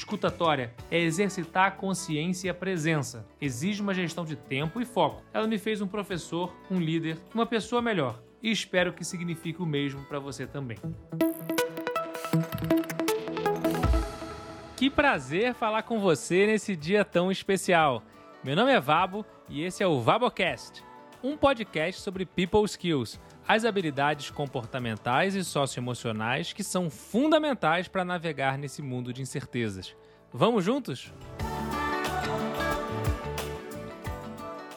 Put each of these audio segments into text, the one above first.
Escutatória é exercitar a consciência e a presença. Exige uma gestão de tempo e foco. Ela me fez um professor, um líder, uma pessoa melhor. E espero que signifique o mesmo para você também. Que prazer falar com você nesse dia tão especial. Meu nome é Vabo e esse é o Vabocast, um podcast sobre people skills, as habilidades comportamentais e socioemocionais que são fundamentais para navegar nesse mundo de incertezas. Vamos juntos?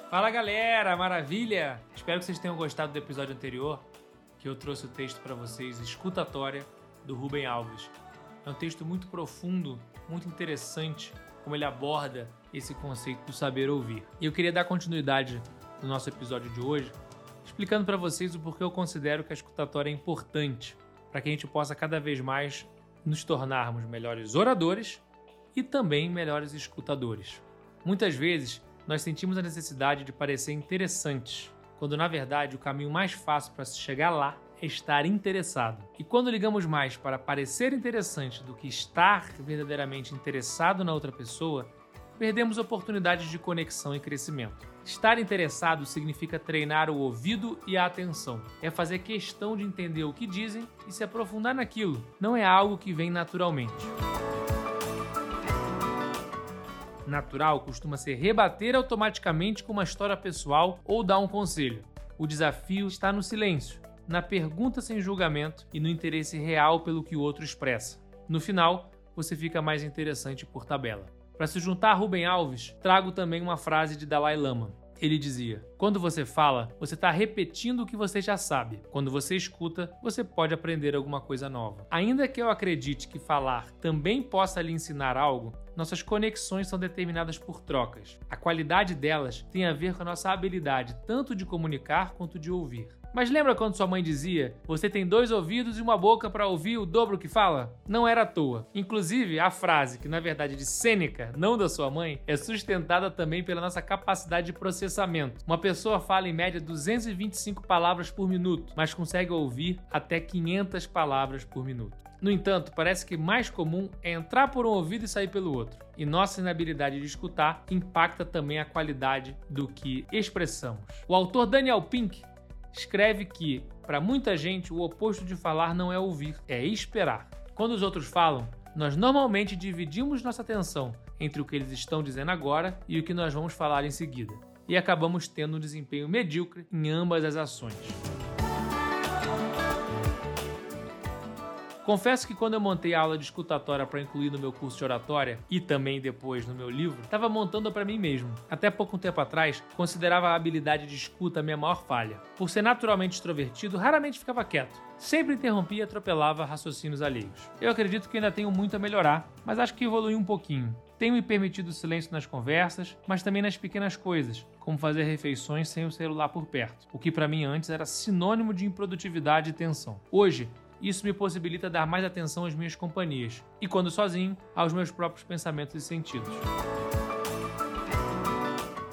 Fala galera, maravilha! Espero que vocês tenham gostado do episódio anterior, que eu trouxe o texto para vocês, Escutatória, do Rubem Alves. É um texto muito profundo, muito interessante, como ele aborda esse conceito do saber ouvir. E eu queria dar continuidade no nosso episódio de hoje, explicando para vocês o porquê eu considero que a escutatória é importante para que a gente possa cada vez mais nos tornarmos melhores oradores e também melhores escutadores. Muitas vezes nós sentimos a necessidade de parecer interessantes, quando na verdade o caminho mais fácil para se chegar lá estar interessado. E quando ligamos mais para parecer interessante do que estar verdadeiramente interessado na outra pessoa, perdemos oportunidades de conexão e crescimento. Estar interessado significa treinar o ouvido e a atenção. É fazer questão de entender o que dizem e se aprofundar naquilo. Não é algo que vem naturalmente. Natural costuma ser rebater automaticamente com uma história pessoal ou dar um conselho. O desafio está no silêncio, na pergunta sem julgamento e no interesse real pelo que o outro expressa. No final, você fica mais interessante por tabela. Para se juntar a Rubem Alves, trago também uma frase de Dalai Lama. Ele dizia: Quando você fala, você está repetindo o que você já sabe. Quando você escuta, você pode aprender alguma coisa nova. Ainda que eu acredite que falar também possa lhe ensinar algo, nossas conexões são determinadas por trocas. A qualidade delas tem a ver com a nossa habilidade tanto de comunicar quanto de ouvir. Mas lembra quando sua mãe dizia: Você tem dois ouvidos e uma boca para ouvir o dobro que fala? Não era à toa. Inclusive, a frase, que na verdade é de Sêneca, não da sua mãe, é sustentada também pela nossa capacidade de processamento. Uma pessoa fala em média 225 palavras por minuto, mas consegue ouvir até 500 palavras por minuto. No entanto, parece que mais comum é entrar por um ouvido e sair pelo outro. E nossa inabilidade de escutar impacta também a qualidade do que expressamos. O autor Daniel Pink escreve que, para muita gente, o oposto de falar não é ouvir, é esperar. Quando os outros falam, nós normalmente dividimos nossa atenção entre o que eles estão dizendo agora e o que nós vamos falar em seguida, e acabamos tendo um desempenho medíocre em ambas as ações. Confesso que quando eu montei a aula de escutatória para incluir no meu curso de oratória e também depois no meu livro, estava montando para mim mesmo. Até pouco tempo atrás, considerava a habilidade de escuta a minha maior falha. Por ser naturalmente extrovertido, raramente ficava quieto. Sempre interrompia e atropelava raciocínios alheios. Eu acredito que ainda tenho muito a melhorar, mas acho que evolui um pouquinho. Tenho me permitido silêncio nas conversas, mas também nas pequenas coisas, como fazer refeições sem o celular por perto, o que para mim antes era sinônimo de improdutividade e tensão. Hoje, isso me possibilita dar mais atenção às minhas companhias e, quando sozinho, aos meus próprios pensamentos e sentidos.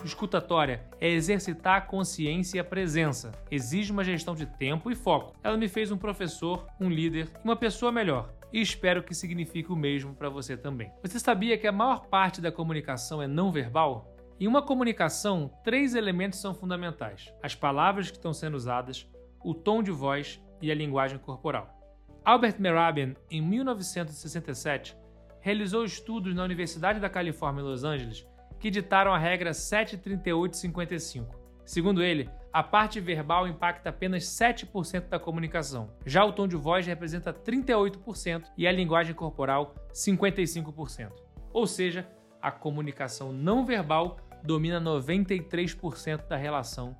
Escutatória é exercitar a consciência e a presença. Exige uma gestão de tempo e foco. Ela me fez um professor, um líder e uma pessoa melhor. E espero que signifique o mesmo para você também. Você sabia que a maior parte da comunicação é não verbal? Em uma comunicação, três elementos são fundamentais: as palavras que estão sendo usadas, o tom de voz e a linguagem corporal. Albert Mehrabian, em 1967, realizou estudos na Universidade da Califórnia em Los Angeles que ditaram a regra 73855. Segundo ele, a parte verbal impacta apenas 7% da comunicação. Já o tom de voz representa 38% e a linguagem corporal 55%. Ou seja, a comunicação não verbal domina 93% da relação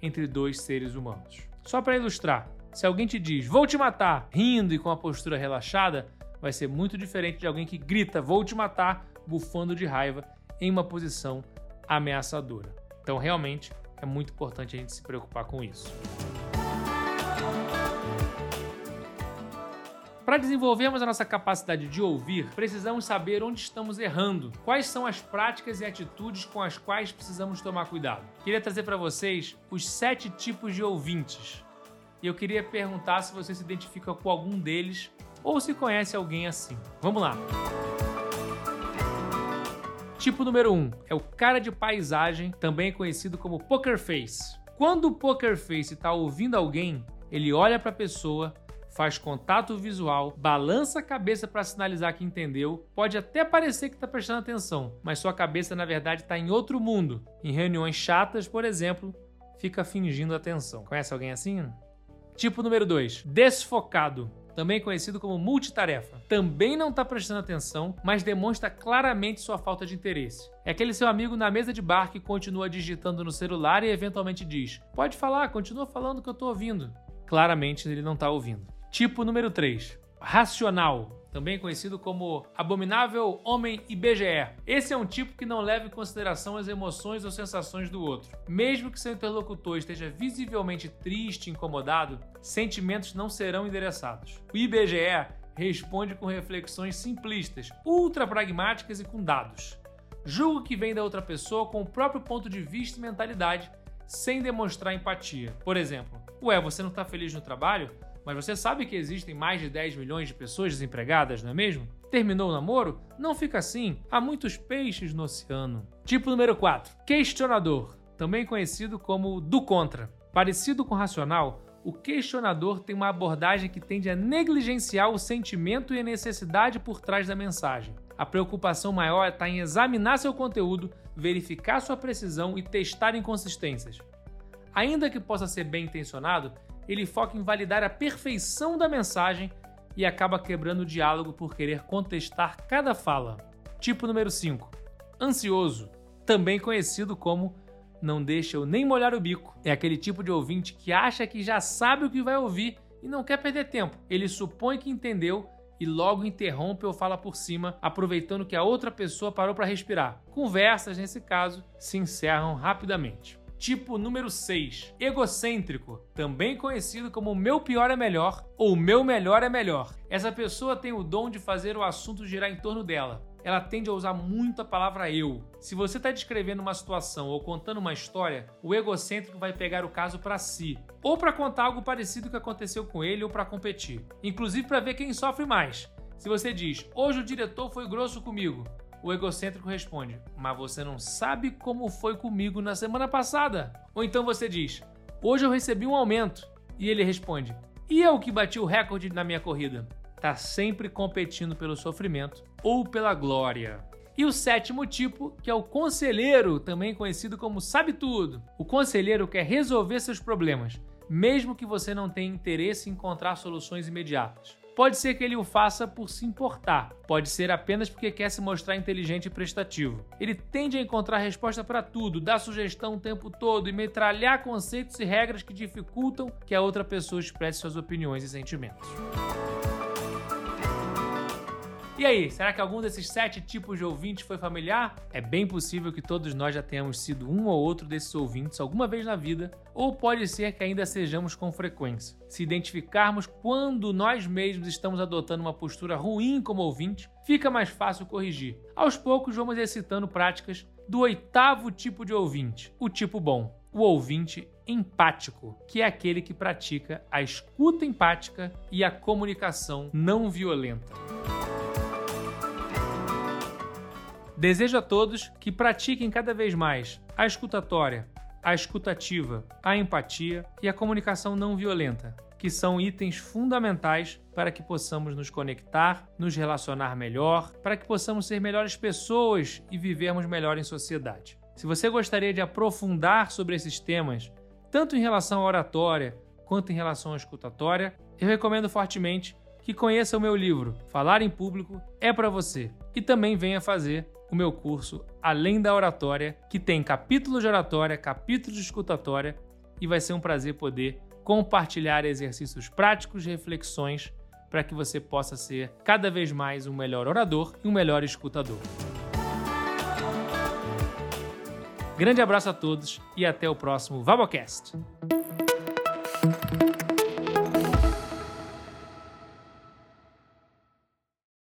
entre dois seres humanos. Só para ilustrar, se alguém te diz, vou te matar, rindo e com a postura relaxada, vai ser muito diferente de alguém que grita, vou te matar, bufando de raiva, em uma posição ameaçadora. Então, realmente, é muito importante a gente se preocupar com isso. Para desenvolvermos a nossa capacidade de ouvir, precisamos saber onde estamos errando, quais são as práticas e atitudes com as quais precisamos tomar cuidado. Queria trazer para vocês os sete tipos de ouvintes. E eu queria perguntar se você se identifica com algum deles ou se conhece alguém assim. Vamos lá! Tipo número 1 um, é o cara de paisagem, também conhecido como poker face. Quando o poker face está ouvindo alguém, ele olha para a pessoa, faz contato visual, balança a cabeça para sinalizar que entendeu, pode até parecer que está prestando atenção, mas sua cabeça na verdade está em outro mundo. Em reuniões chatas, por exemplo, fica fingindo atenção. Conhece alguém assim? Tipo número 2, desfocado também conhecido como multitarefa. Também não está prestando atenção, mas demonstra claramente sua falta de interesse. É aquele seu amigo na mesa de bar que continua digitando no celular e eventualmente diz: Pode falar, continua falando que eu estou ouvindo. Claramente ele não está ouvindo. Tipo número 3: racional também conhecido como Abominável Homem IBGE. Esse é um tipo que não leva em consideração as emoções ou sensações do outro. Mesmo que seu interlocutor esteja visivelmente triste, incomodado, sentimentos não serão endereçados. O IBGE responde com reflexões simplistas, ultra pragmáticas e com dados. Julga que vem da outra pessoa com o próprio ponto de vista e mentalidade, sem demonstrar empatia. Por exemplo, ué, você não está feliz no trabalho? Mas você sabe que existem mais de 10 milhões de pessoas desempregadas, não é mesmo? Terminou o namoro? Não fica assim. Há muitos peixes no oceano. Tipo número 4. Questionador, também conhecido como do contra. Parecido com racional, o questionador tem uma abordagem que tende a negligenciar o sentimento e a necessidade por trás da mensagem. A preocupação maior está em examinar seu conteúdo, verificar sua precisão e testar inconsistências. Ainda que possa ser bem intencionado, ele foca em validar a perfeição da mensagem e acaba quebrando o diálogo por querer contestar cada fala. Tipo número 5. Ansioso, também conhecido como não deixa eu nem molhar o bico. É aquele tipo de ouvinte que acha que já sabe o que vai ouvir e não quer perder tempo. Ele supõe que entendeu e logo interrompe ou fala por cima, aproveitando que a outra pessoa parou para respirar. Conversas, nesse caso, se encerram rapidamente. Tipo número 6, egocêntrico, também conhecido como meu pior é melhor ou meu melhor é melhor. Essa pessoa tem o dom de fazer o assunto girar em torno dela. Ela tende a usar muito a palavra eu. Se você está descrevendo uma situação ou contando uma história, o egocêntrico vai pegar o caso para si, ou para contar algo parecido que aconteceu com ele ou para competir, inclusive para ver quem sofre mais. Se você diz, hoje o diretor foi grosso comigo, o egocêntrico responde: Mas você não sabe como foi comigo na semana passada? Ou então você diz: Hoje eu recebi um aumento. E ele responde: E eu que bati o recorde na minha corrida? Tá sempre competindo pelo sofrimento ou pela glória. E o sétimo tipo, que é o conselheiro, também conhecido como sabe tudo. O conselheiro quer resolver seus problemas, mesmo que você não tenha interesse em encontrar soluções imediatas. Pode ser que ele o faça por se importar, pode ser apenas porque quer se mostrar inteligente e prestativo. Ele tende a encontrar resposta para tudo, dar sugestão o tempo todo e metralhar conceitos e regras que dificultam que a outra pessoa expresse suas opiniões e sentimentos. E aí, será que algum desses sete tipos de ouvintes foi familiar? É bem possível que todos nós já tenhamos sido um ou outro desses ouvintes alguma vez na vida, ou pode ser que ainda sejamos com frequência. Se identificarmos quando nós mesmos estamos adotando uma postura ruim como ouvinte, fica mais fácil corrigir. Aos poucos, vamos exercitando práticas do oitavo tipo de ouvinte, o tipo bom, o ouvinte empático, que é aquele que pratica a escuta empática e a comunicação não violenta. Desejo a todos que pratiquem cada vez mais a escutatória, a escutativa, a empatia e a comunicação não violenta, que são itens fundamentais para que possamos nos conectar, nos relacionar melhor, para que possamos ser melhores pessoas e vivermos melhor em sociedade. Se você gostaria de aprofundar sobre esses temas, tanto em relação à oratória quanto em relação à escutatória, eu recomendo fortemente que conheça o meu livro Falar em Público é para você e também venha fazer o meu curso Além da Oratória, que tem capítulos de oratória, capítulos de escutatória e vai ser um prazer poder compartilhar exercícios práticos, reflexões para que você possa ser cada vez mais um melhor orador e um melhor escutador. Grande abraço a todos e até o próximo Vabocast.